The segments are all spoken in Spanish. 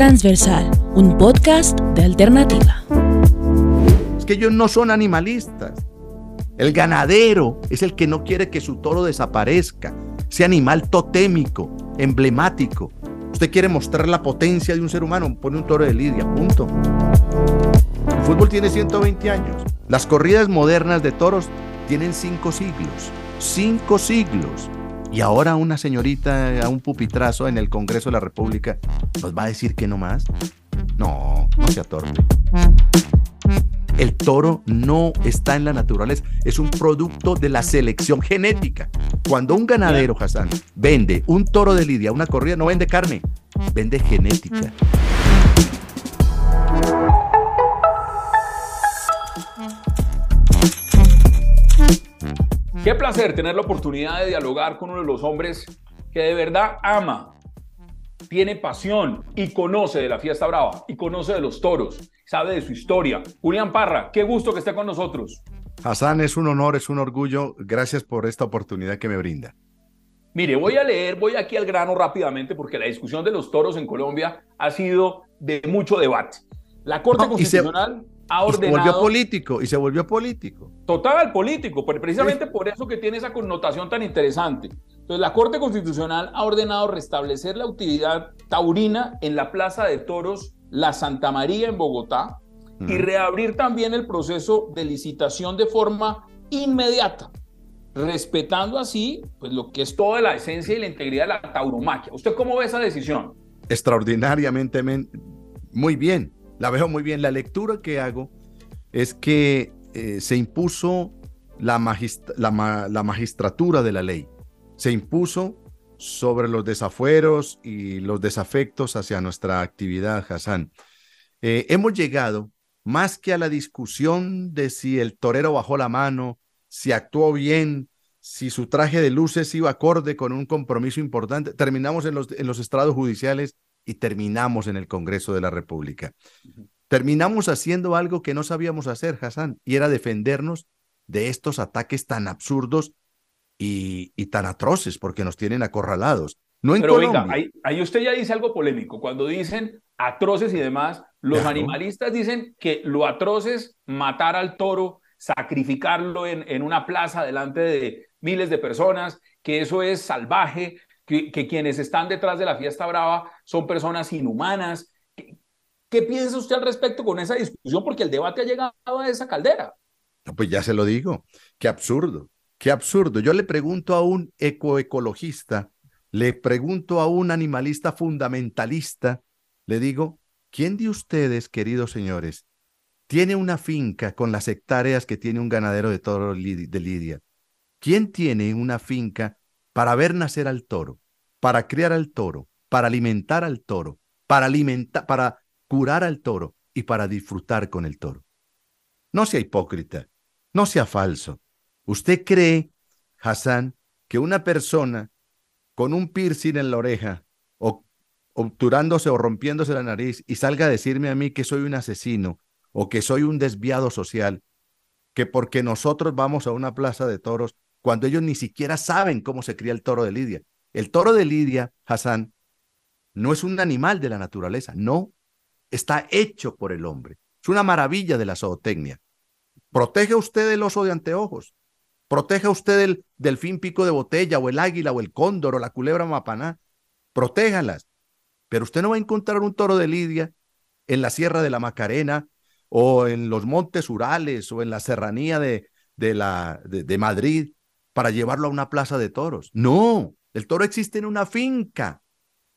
Transversal, un podcast de alternativa. Es que ellos no son animalistas. El ganadero es el que no quiere que su toro desaparezca, ese animal totémico, emblemático. Usted quiere mostrar la potencia de un ser humano, pone un toro de lidia, punto. El fútbol tiene 120 años. Las corridas modernas de toros tienen cinco siglos. Cinco siglos. Y ahora una señorita a un pupitrazo en el Congreso de la República nos va a decir que no más. No, no sea torpe. El toro no está en la naturaleza, es un producto de la selección genética. Cuando un ganadero, Hassan, vende un toro de lidia, una corrida, no vende carne, vende genética. Qué placer tener la oportunidad de dialogar con uno de los hombres que de verdad ama, tiene pasión y conoce de la fiesta brava y conoce de los toros, sabe de su historia. Julián Parra, qué gusto que esté con nosotros. Hassan, es un honor, es un orgullo. Gracias por esta oportunidad que me brinda. Mire, voy a leer, voy aquí al grano rápidamente porque la discusión de los toros en Colombia ha sido de mucho debate. La Corte Constitucional ha ordenado... Y se volvió político, y se volvió político. Total, político, precisamente por eso que tiene esa connotación tan interesante. Entonces, la Corte Constitucional ha ordenado restablecer la utilidad taurina en la Plaza de Toros La Santa María en Bogotá y reabrir también el proceso de licitación de forma inmediata, respetando así pues, lo que es toda la esencia y la integridad de la tauromaquia. ¿Usted cómo ve esa decisión? Extraordinariamente, muy bien la veo muy bien. La lectura que hago es que eh, se impuso la, magistratura de la ley. Se impuso sobre los desafueros y los desafectos hacia nuestra actividad, Hassan. Eh, hemos llegado más que a la discusión de si el torero bajó la mano, si actuó bien, si su traje de luces iba acorde con un compromiso importante. Terminamos en los, en los estrados judiciales y terminamos en el Congreso de la República. Terminamos haciendo algo que no sabíamos hacer, Hassan, y era defendernos de estos ataques tan absurdos y, tan atroces, porque nos tienen acorralados. No en Pero venga, ahí, usted ya dice algo polémico. Cuando dicen atroces y demás, los animalistas dicen que lo atroces matar al toro, sacrificarlo en, en una plaza delante de miles de personas, que eso es salvaje, que, quienes están detrás de la fiesta brava son personas inhumanas. ¿Qué, piensa usted al respecto con esa discusión? Porque el debate ha llegado a esa caldera. pues ya se lo digo, qué absurdo, qué absurdo. Yo le pregunto a un ecoecologista, le pregunto a un animalista fundamentalista, le digo, ¿quién de ustedes, queridos señores, tiene una finca con las hectáreas que tiene un ganadero de toro de Lidia? ¿Quién tiene una finca para ver nacer al toro, para criar al toro, para alimentar al toro, para alimentar, para curar al toro y para disfrutar con el toro. No sea hipócrita, no sea falso. ¿Usted cree, Hassan, que una persona con un piercing en la oreja o obturándose o rompiéndose la nariz y salga a decirme a mí que soy un asesino o que soy un desviado social, que porque nosotros vamos a una plaza de toros cuando ellos ni siquiera saben cómo se cría el toro de Lidia. El toro de Lidia, Hassan, no es un animal de la naturaleza, no, está hecho por el hombre. Es una maravilla de la zootecnia. Proteja usted el oso de anteojos, proteja usted el delfín pico de botella o el águila o el cóndor o la culebra mapaná, protéjalas. Pero usted no va a encontrar un toro de Lidia en la Sierra de la Macarena o en los montes Urales o en la serranía de, de, la, de Madrid para llevarlo a una plaza de toros. No, el toro existe en una finca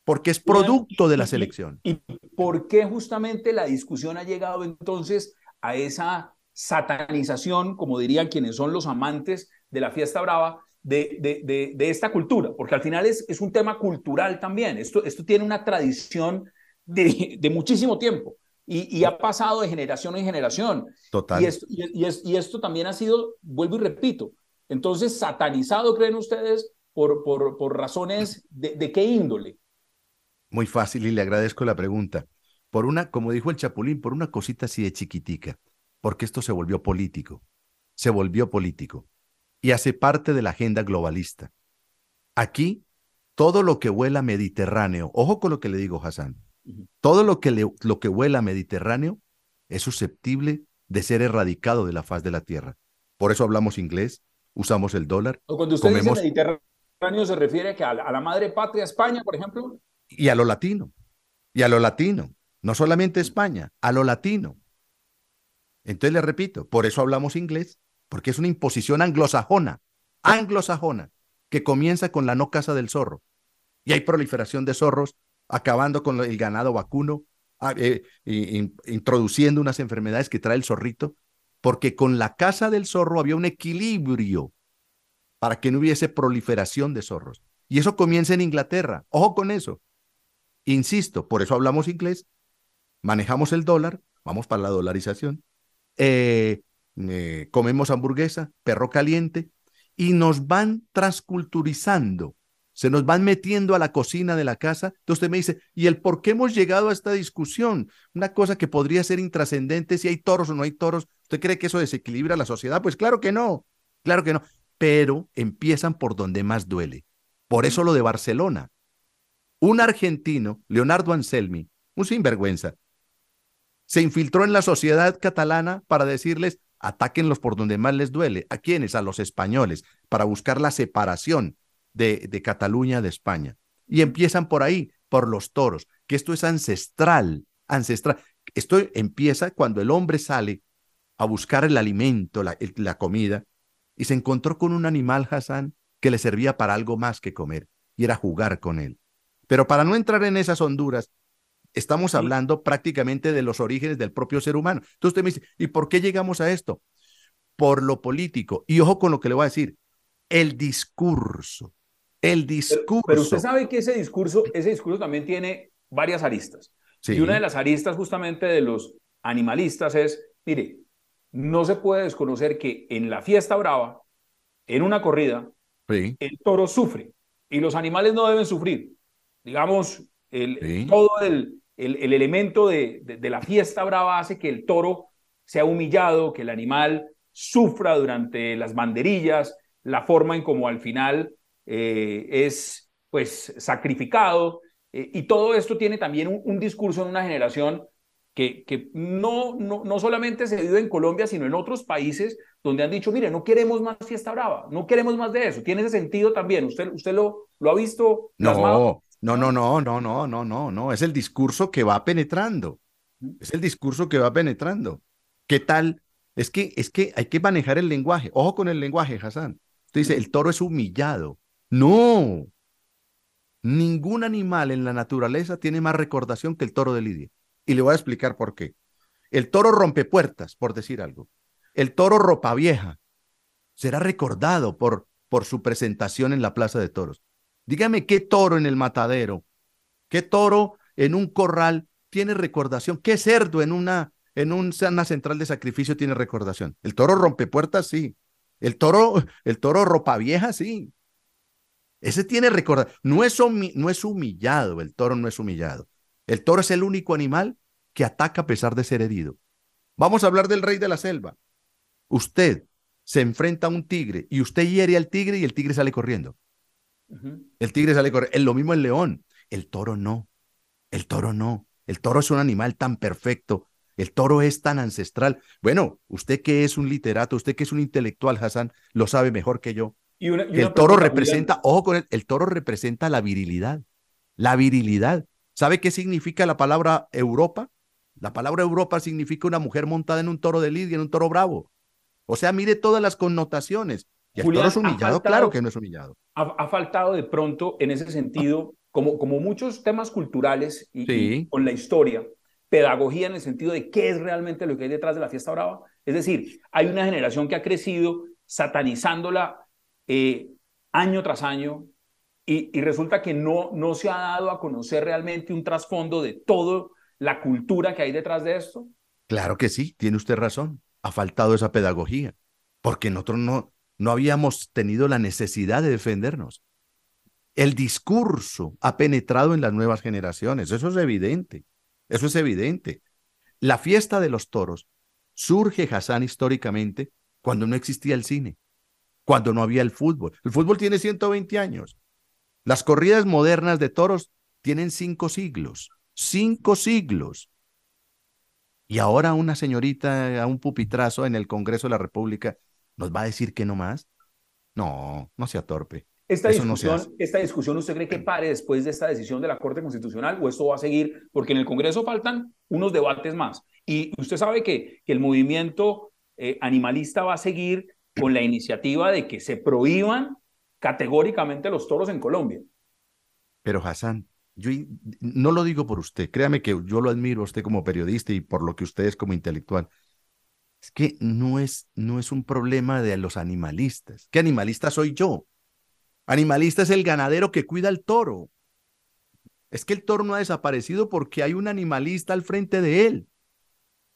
porque es producto de la selección. ¿Y por qué justamente la discusión ha llegado entonces a esa satanización, como dirían quienes son los amantes de la fiesta brava, de, de, de, esta cultura? Porque al final es, es un tema cultural también. Esto, esto tiene una tradición de, muchísimo tiempo. Y, y, ha pasado de generación en generación. Total. Y esto, y, y esto también ha sido, vuelvo y repito, entonces, satanizado, creen ustedes, por, por, por razones de, qué índole. Muy fácil y le agradezco la pregunta. Por una, como dijo el Chapulín, por una cosita así de chiquitica, porque esto se volvió político, se volvió político y hace parte de la agenda globalista. Aquí, todo lo que vuela mediterráneo, ojo con lo que le digo, Hassan, Todo lo que, lo que vuela Mediterráneo es susceptible de ser erradicado de la faz de la tierra. Por eso hablamos inglés, usamos el dólar. cuando usted dice Mediterráneo se refiere a, a la madre patria España, por ejemplo. Y a lo latino, y a lo latino, no solamente España, a lo latino. Entonces le repito, por eso hablamos inglés, porque es una imposición anglosajona, anglosajona, que comienza con la no casa del zorro. Y hay proliferación de zorros, acabando con el ganado vacuno, ah, eh, introduciendo unas enfermedades que trae el zorrito, porque con la casa del zorro había un equilibrio para que no hubiese proliferación de zorros. Y eso comienza en Inglaterra. Ojo con eso. Insisto, por eso hablamos inglés, manejamos el dólar, vamos para la dolarización, eh, eh, comemos hamburguesa, perro caliente, y nos van transculturizando, se nos van metiendo a la cocina de la casa. Entonces me dice, ¿y el por qué hemos llegado a esta discusión? Una cosa que podría ser intrascendente si hay toros o no hay toros. ¿Usted cree que eso desequilibra la sociedad? Pues claro que no, claro que no. Pero empiezan por donde más duele. Por eso lo de Barcelona. Un argentino, Leonardo Anselmi, un sinvergüenza, se infiltró en la sociedad catalana para decirles, atáquenlos por donde más les duele. ¿A quiénes? A los españoles, para buscar la separación de, de Cataluña de España. Y empiezan por ahí, por los toros, que esto es ancestral, ancestral. Esto empieza cuando el hombre sale a buscar el alimento, la, la comida, y se encontró con un animal, Hassan, que le servía para algo más que comer, y era jugar con él. Pero para no entrar en esas honduras, estamos hablando prácticamente de los orígenes del propio ser humano. Entonces usted me dice, ¿y por qué llegamos a esto? Por lo político. Y ojo con lo que le voy a decir, el discurso. El discurso. Pero, usted sabe que ese discurso, ese discurso también tiene varias aristas. Y una de las aristas justamente de los animalistas es, mire, no se puede desconocer que en la fiesta brava, en una corrida, el toro sufre y los animales no deben sufrir. Digamos, el, todo el, el, elemento de, de, la fiesta brava hace que el toro sea humillado, que el animal sufra durante las banderillas, la forma en como al final eh, es pues sacrificado. Eh, y todo esto tiene también un, un, discurso en una generación que, que no, no, no, solamente se vive en Colombia, sino en otros países donde han dicho, mire, no queremos más fiesta brava, no queremos más de eso. Tiene ese sentido también. ¿Usted, usted lo, lo ha visto? No, no, no, no, no, no, no, no, no. Es el discurso que va penetrando. Es el discurso que va penetrando. ¿Qué tal? Es que, es que hay que manejar el lenguaje. Ojo con el lenguaje, Hassan. Usted dice, el toro es humillado. No. Ningún animal en la naturaleza tiene más recordación que el toro de Lidia. Y le voy a explicar por qué. El toro rompe puertas, por decir algo. El toro ropa vieja será recordado por, por su presentación en la Plaza de Toros. Dígame qué toro en el matadero, qué toro en un corral tiene recordación, qué cerdo en una, en una central de sacrificio tiene recordación. El toro rompe puertas, sí. El toro, el toro ropa vieja, sí. Ese tiene recordación. No es, no es humillado, el toro no es humillado. El toro es el único animal que ataca a pesar de ser herido. Vamos a hablar del rey de la selva. Usted se enfrenta a un tigre y usted hiere al tigre y el tigre sale corriendo. El tigre sale corriendo. Lo mismo el león. El toro no. El toro no. El toro es un animal tan perfecto. El toro es tan ancestral. Bueno, usted que es un literato, usted que es un intelectual, Hassan, lo sabe mejor que yo. El toro representa, ojo con él, el toro representa la virilidad. La virilidad. ¿Sabe qué significa la palabra Europa? La palabra Europa significa una mujer montada en un toro de lidia, en un toro bravo. O sea, mire todas las connotaciones. Y el toro es humillado, claro que no es humillado. Ha, faltado de pronto en ese sentido, como, como muchos temas culturales y, con la historia, pedagogía en el sentido de qué es realmente lo que hay detrás de la fiesta brava. Es decir, hay una generación que ha crecido satanizándola eh, año tras año y, resulta que no, no se ha dado a conocer realmente un trasfondo de toda la cultura que hay detrás de esto. Claro que sí, tiene usted razón. Ha faltado esa pedagogía, porque nosotros no, no habíamos tenido la necesidad de defendernos. El discurso ha penetrado en las nuevas generaciones, eso es evidente, eso es evidente. La fiesta de los toros surge, Hassan, históricamente, cuando no existía el cine, cuando no había el fútbol. El fútbol tiene 120 años. Las corridas modernas de toros tienen cinco siglos. cinco siglos. Y ahora una señorita a un pupitrazo en el Congreso de la República nos va a decir que no más. No, no sea torpe. Esta discusión, ¿Esta discusión usted cree que pare después de esta decisión de la Corte Constitucional o esto va a seguir? Porque en el Congreso faltan unos debates más. Y usted sabe que, que el movimiento eh, animalista va a seguir con la iniciativa de que se prohíban categóricamente los toros en Colombia. Pero Hassan, yo no lo digo por usted, créame que yo lo admiro a usted como periodista y por lo que usted es como intelectual. Es que no es, no es un problema de los animalistas. ¿Qué animalista soy yo? Animalista es el ganadero que cuida el toro. Es que el toro no ha desaparecido porque hay un animalista al frente de él,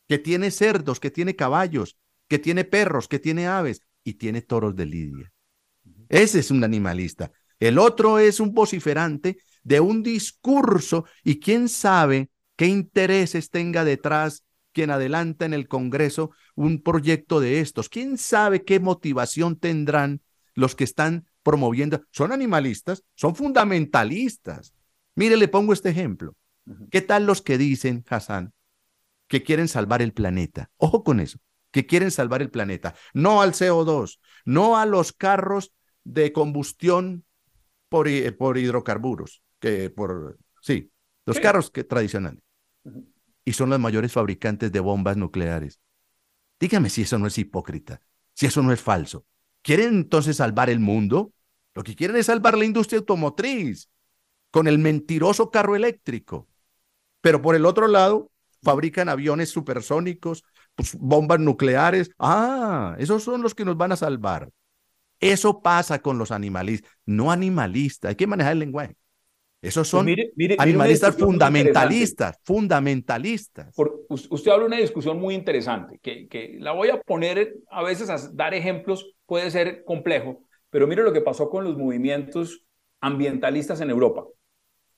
que tiene cerdos, que tiene caballos, que tiene perros, que tiene aves y tiene toros de lidia. Ese es un animalista. El otro es un vociferante de un discurso y quién sabe qué intereses tenga detrás quien adelanta en el Congreso un proyecto de estos. ¿Quién sabe qué motivación tendrán los que están promoviendo, son animalistas, son fundamentalistas. Mire, le pongo este ejemplo. ¿Qué tal los que dicen, Hassan, que quieren salvar el planeta? Ojo con eso, que quieren salvar el planeta. No al CO2, no a los carros de combustión por, por hidrocarburos, que por, sí, los carros que, tradicionales. Y son los mayores fabricantes de bombas nucleares. Dígame si eso no es hipócrita, si eso no es falso. ¿Quieren entonces salvar el mundo? Lo que quieren es salvar la industria automotriz con el mentiroso carro eléctrico. Pero por el otro lado, fabrican aviones supersónicos, pues, bombas nucleares. Ah, esos son los que nos van a salvar. Eso pasa con los animalistas, no animalistas. Hay que manejar el lenguaje. Esos son animalistas fundamentalistas, fundamentalistas. usted habla de una discusión muy interesante, que, que la voy a poner a veces a dar ejemplos, puede ser complejo, pero mire lo que pasó con los movimientos ambientalistas en Europa,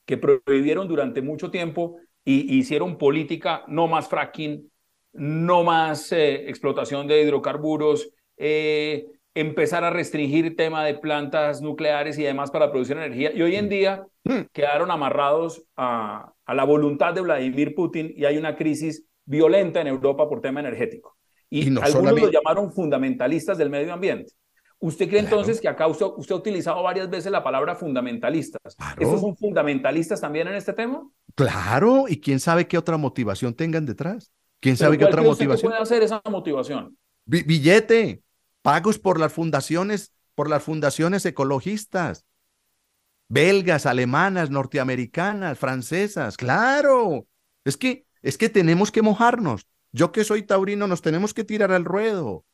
que prohibieron durante mucho tiempo y hicieron política no más fracking, no más eh, explotación de hidrocarburos, eh, empezar a restringir tema de plantas nucleares y demás para producir energía. Y hoy en día mm. quedaron amarrados a, la voluntad de Vladimir Putin y hay una crisis violenta en Europa por tema energético. Y, algunos lo llamaron fundamentalistas del medio ambiente. ¿Usted cree entonces que acá usted, ha utilizado varias veces la palabra fundamentalistas? ¿Estos son fundamentalistas también en este tema? Claro, y quién sabe qué otra motivación tengan detrás. ¿Quién sabe qué otra motivación? ¿Qué puede hacer esa motivación? billete, pagos por las fundaciones, por las fundaciones ecologistas, belgas, alemanas, norteamericanas, francesas, claro. Es que, es que tenemos que mojarnos. Yo que soy taurino, nos tenemos que tirar al ruedo.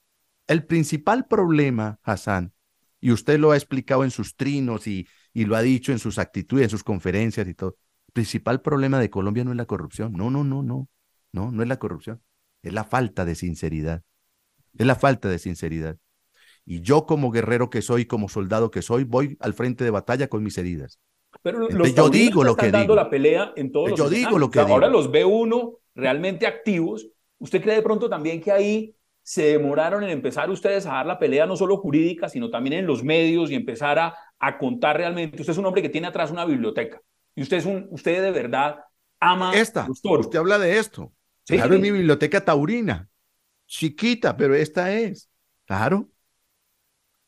El principal problema, Hassan, y usted lo ha explicado en sus trinos y, y lo ha dicho en sus actitudes, en sus conferencias y todo, el principal problema de Colombia no es la corrupción. No, no, no, no. No, no es la corrupción. Es la falta de sinceridad. Es la falta de sinceridad. Y yo como guerrero que soy, como soldado que soy, voy al frente de batalla con mis heridas. Pero los yo digo lo que dando la pelea en todos yo digo lo que Ahora los ve uno realmente activos. ¿Usted cree de pronto también que ahí se demoraron en empezar ustedes a dar la pelea no solo jurídica, sino también en los medios y empezar a, a contar realmente. Usted es un hombre que tiene atrás una biblioteca y usted es un, usted de verdad ama esta. Usted habla de esto. Claro, es mi biblioteca taurina, chiquita, pero esta es. Claro.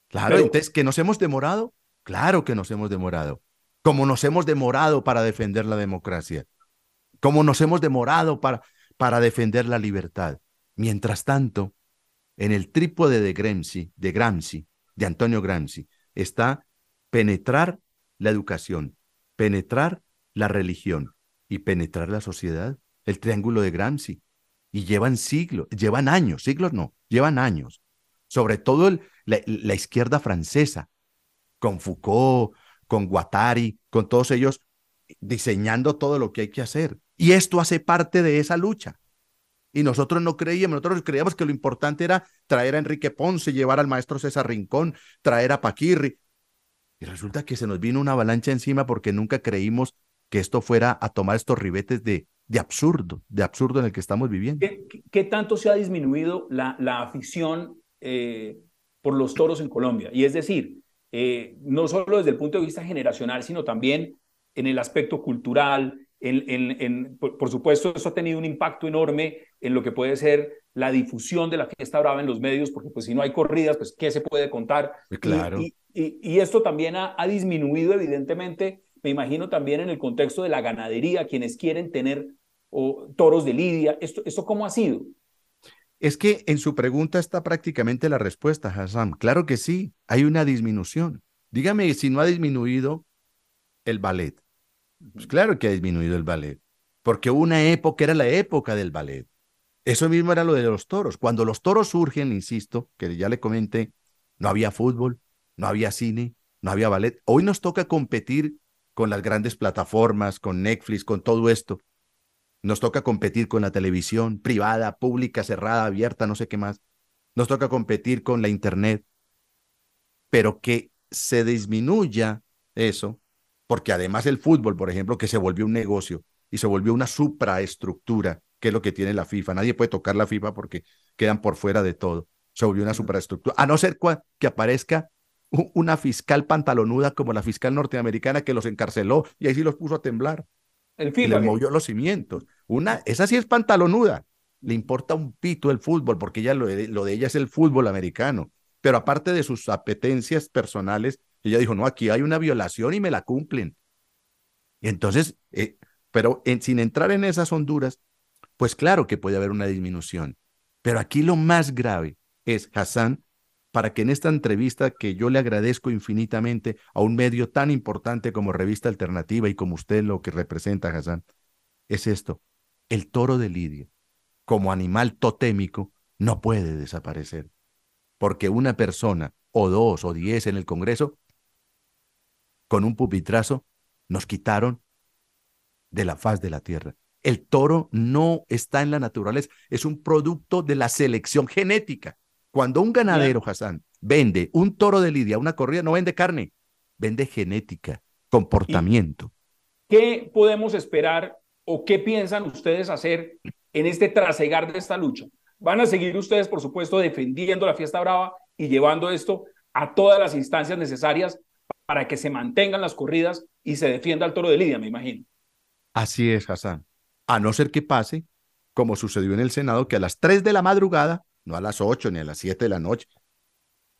Claro, entonces, ¿que nos hemos demorado? Claro que nos hemos demorado. Como nos hemos demorado para defender la democracia. Como nos hemos demorado para, para defender la libertad. Mientras tanto, en el trípode de Gramsci, de Gramsci, de Antonio Gramsci, está penetrar la educación, penetrar la religión y penetrar la sociedad, el triángulo de Gramsci. Y llevan siglos, llevan años, siglos no, llevan años. Sobre todo la, izquierda francesa, con Foucault, con Guattari, con todos ellos, diseñando todo lo que hay que hacer. Y esto hace parte de esa lucha. Y nosotros no creíamos, nosotros creíamos que lo importante era traer a Enrique Ponce, llevar al maestro César Rincón, traer a Paquirri. Y resulta que se nos vino una avalancha encima porque nunca creímos que esto fuera a tomar estos ribetes de, de absurdo, de absurdo en el que estamos viviendo. ¿Qué, tanto se ha disminuido la, la afición eh, por los toros en Colombia? Y es decir, eh, no solo desde el punto de vista generacional, sino también en el aspecto cultural, en, por, supuesto, eso ha tenido un impacto enorme en lo que puede ser la difusión de la fiesta brava en los medios, porque pues si no hay corridas, pues ¿qué se puede contar? Claro. Y, y, esto también ha, disminuido evidentemente, me imagino también en el contexto de la ganadería, quienes quieren tener toros de lidia. ¿Esto, ¿Esto cómo ha sido? Es que en su pregunta está prácticamente la respuesta, Hassan. Claro que sí, hay una disminución. Dígame si no ha disminuido el ballet. Pues claro que ha disminuido el ballet, porque una época era la época del ballet. Eso mismo era lo de los toros. Cuando los toros surgen, insisto, que ya le comenté, no había fútbol, no había cine, no había ballet. Hoy nos toca competir con las grandes plataformas, con Netflix, con todo esto. Nos toca competir con la televisión privada, pública, cerrada, abierta, no sé qué más. Nos toca competir con la Internet. Pero que se disminuya eso porque además el fútbol, por ejemplo, que se volvió un negocio y se volvió una supraestructura, que es lo que tiene la FIFA. Nadie puede tocar la FIFA porque quedan por fuera de todo. Se volvió una supraestructura. A no ser que aparezca una fiscal pantalonuda como la fiscal norteamericana que los encarceló y ahí sí los puso a temblar. El FIFA. Y les movió los cimientos. Una, esa sí es pantalonuda. Le importa un pito el fútbol porque ella, lo de ella es el fútbol americano. Pero aparte de sus apetencias personales, ella dijo, no, aquí hay una violación y me la cumplen. Y entonces, eh, pero sin entrar en esas honduras, pues claro que puede haber una disminución. Pero aquí lo más grave es, Hassan, para que en esta entrevista que yo le agradezco infinitamente a un medio tan importante como Revista Alternativa y como usted lo que representa, Hassan, es esto. El toro de Lidia, como animal totémico, no puede desaparecer. Porque una persona, o dos, o diez en el Congreso, con un pupitrazo, nos quitaron de la faz de la tierra. El toro no está en la naturaleza, es un producto de la selección genética. Cuando un ganadero, Hassan, vende un toro de lidia, una corrida, no vende carne, vende genética, comportamiento. ¿Qué podemos esperar o qué piensan ustedes hacer en este trasegar de esta lucha? ¿Van a seguir ustedes, por supuesto, defendiendo la fiesta brava y llevando esto a todas las instancias necesarias para que se mantengan las corridas y se defienda al toro de Lidia, me imagino. Así es, Hassan. A no ser que pase, como sucedió en el Senado, que a las 3 de la madrugada, no a las 8 ni a las 7 de la noche,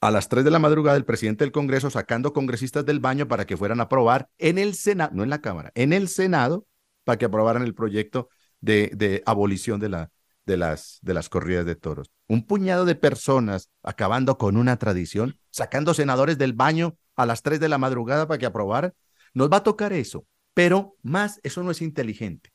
a las 3 de la madrugada el presidente del Congreso sacando congresistas del baño para que fueran a aprobar en el Senado, no en la Cámara, en el Senado, para que aprobaran el proyecto de, de abolición de, la, de, las, de las corridas de toros. Un puñado de personas acabando con una tradición, sacando senadores del baño a las 3 de la madrugada para que aprobara. Nos va a tocar eso, pero más eso no es inteligente.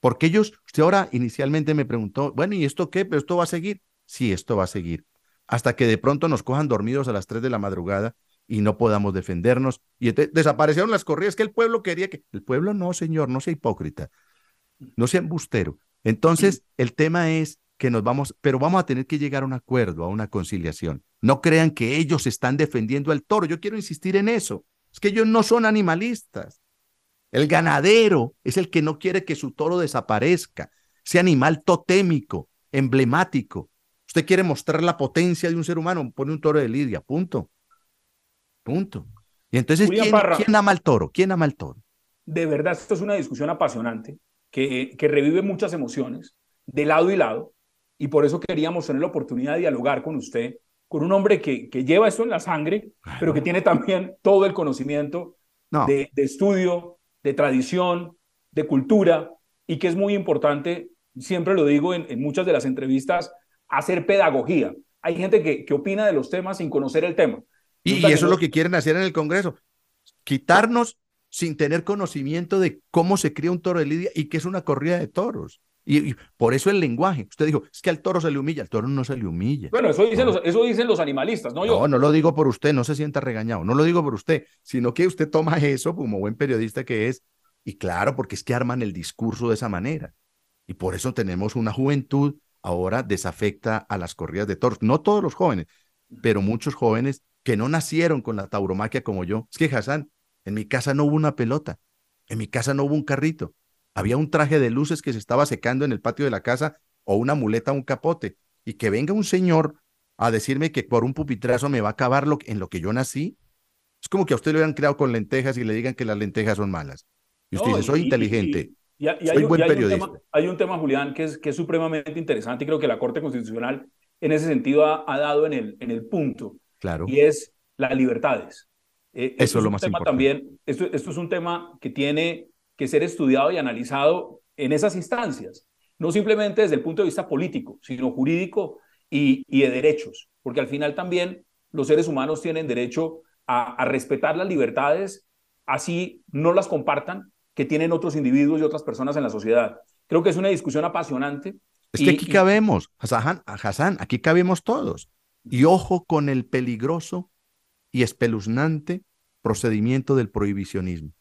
Porque ellos, usted ahora inicialmente me preguntó, bueno, ¿y esto qué? ¿Pero esto va a seguir? Sí, esto va a seguir. Hasta que de pronto nos cojan dormidos a las 3 de la madrugada y no podamos defendernos. Y desaparecieron las corridas que el pueblo quería que... El pueblo no, señor, no sea hipócrita, no sea embustero. Entonces, el tema es que nos vamos, pero vamos a tener que llegar a un acuerdo, a una conciliación. No crean que ellos están defendiendo al toro. Yo quiero insistir en eso. Es que ellos no son animalistas. El ganadero es el que no quiere que su toro desaparezca, ese animal totémico, emblemático. Usted quiere mostrar la potencia de un ser humano, pone un toro de lidia, punto. Punto. Y entonces, ¿quién, ¿quién, ama al toro? ¿Quién ama al toro? De verdad, esto es una discusión apasionante que, que revive muchas emociones de lado y lado y por eso queríamos tener la oportunidad de dialogar con usted, con un hombre que, que lleva esto en la sangre, pero que tiene también todo el conocimiento de, estudio, de tradición, de cultura, y que es muy importante, siempre lo digo en, muchas de las entrevistas, hacer pedagogía. Hay gente que, que opina de los temas sin conocer el tema. Y, y eso es lo que quieren hacer en el Congreso, quitarnos sin tener conocimiento de cómo se cría un toro de lidia y qué es una corrida de toros. Y, por eso el lenguaje. Usted dijo, es que al toro se le humilla, al toro no se le humilla. Bueno, eso dicen, los, eso dicen los animalistas, ¿no? Yo. No, no lo digo por usted, no se sienta regañado, no lo digo por usted, sino que usted toma eso como buen periodista que es, y claro, porque es que arman el discurso de esa manera. Y por eso tenemos una juventud ahora desafecta a las corridas de toros. No todos los jóvenes, pero muchos jóvenes que no nacieron con la tauromaquia como yo. Es que Hassan, en mi casa no hubo una pelota, en mi casa no hubo un carrito, había un traje de luces que se estaba secando en el patio de la casa o una muleta, un capote, y que venga un señor a decirme que por un pupitrazo me va a acabar lo, en lo que yo nací. Es como que a usted le hubieran creado con lentejas y le digan que las lentejas son malas. Y usted dice, soy inteligente. Y, hay, buen periodista. Un tema, hay un tema, Julián, que es, que es supremamente interesante y creo que la Corte Constitucional en ese sentido ha, dado en el, en el punto. Claro. Y es las libertades. Eh, Eso es lo más importante. También, esto, esto es un tema que tiene que ser estudiado y analizado en esas instancias, no simplemente desde el punto de vista político, sino jurídico y, y de derechos, porque al final también los seres humanos tienen derecho a, a respetar las libertades, así no las compartan, que tienen otros individuos y otras personas en la sociedad. Creo que es una discusión apasionante. Es que aquí cabemos, Hassan, Hassan, aquí cabemos todos. Y ojo con el peligroso y espeluznante procedimiento del prohibicionismo.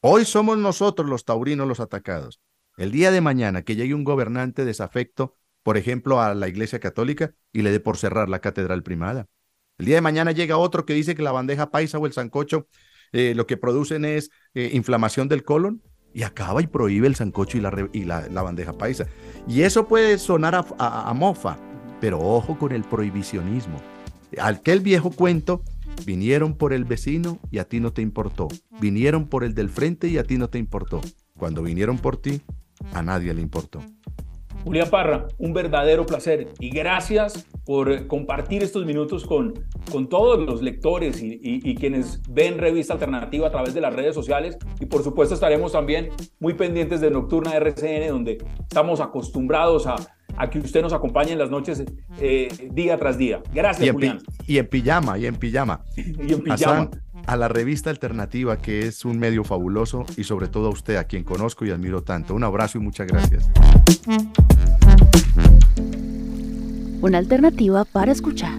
Hoy somos nosotros los taurinos los atacados. El día de mañana que llegue un gobernante desafecto, por ejemplo, a la Iglesia Católica y le dé por cerrar la catedral primada. El día de mañana llega otro que dice que la bandeja paisa o el sancocho eh, lo que producen es eh, inflamación del colon y acaba y prohíbe el sancocho y la, la, bandeja paisa. Y eso puede sonar a, a mofa, pero ojo con el prohibicionismo. Aquel viejo cuento Vinieron por el vecino y a ti no te importó. Vinieron por el del frente y a ti no te importó. Cuando vinieron por ti, a nadie le importó. Julián Parra, un verdadero placer y gracias por compartir estos minutos con, con todos los lectores y, y, quienes ven Revista Alternativa a través de las redes sociales y por supuesto estaremos también muy pendientes de Nocturna RCN donde estamos acostumbrados a a que usted nos acompañe en las noches eh, día tras día. Gracias, y en Julián. Y en pijama, y en pijama. y en pijama. A la revista alternativa, que es un medio fabuloso, y sobre todo a usted, a quien conozco y admiro tanto. Un abrazo y muchas gracias. Una alternativa para escuchar.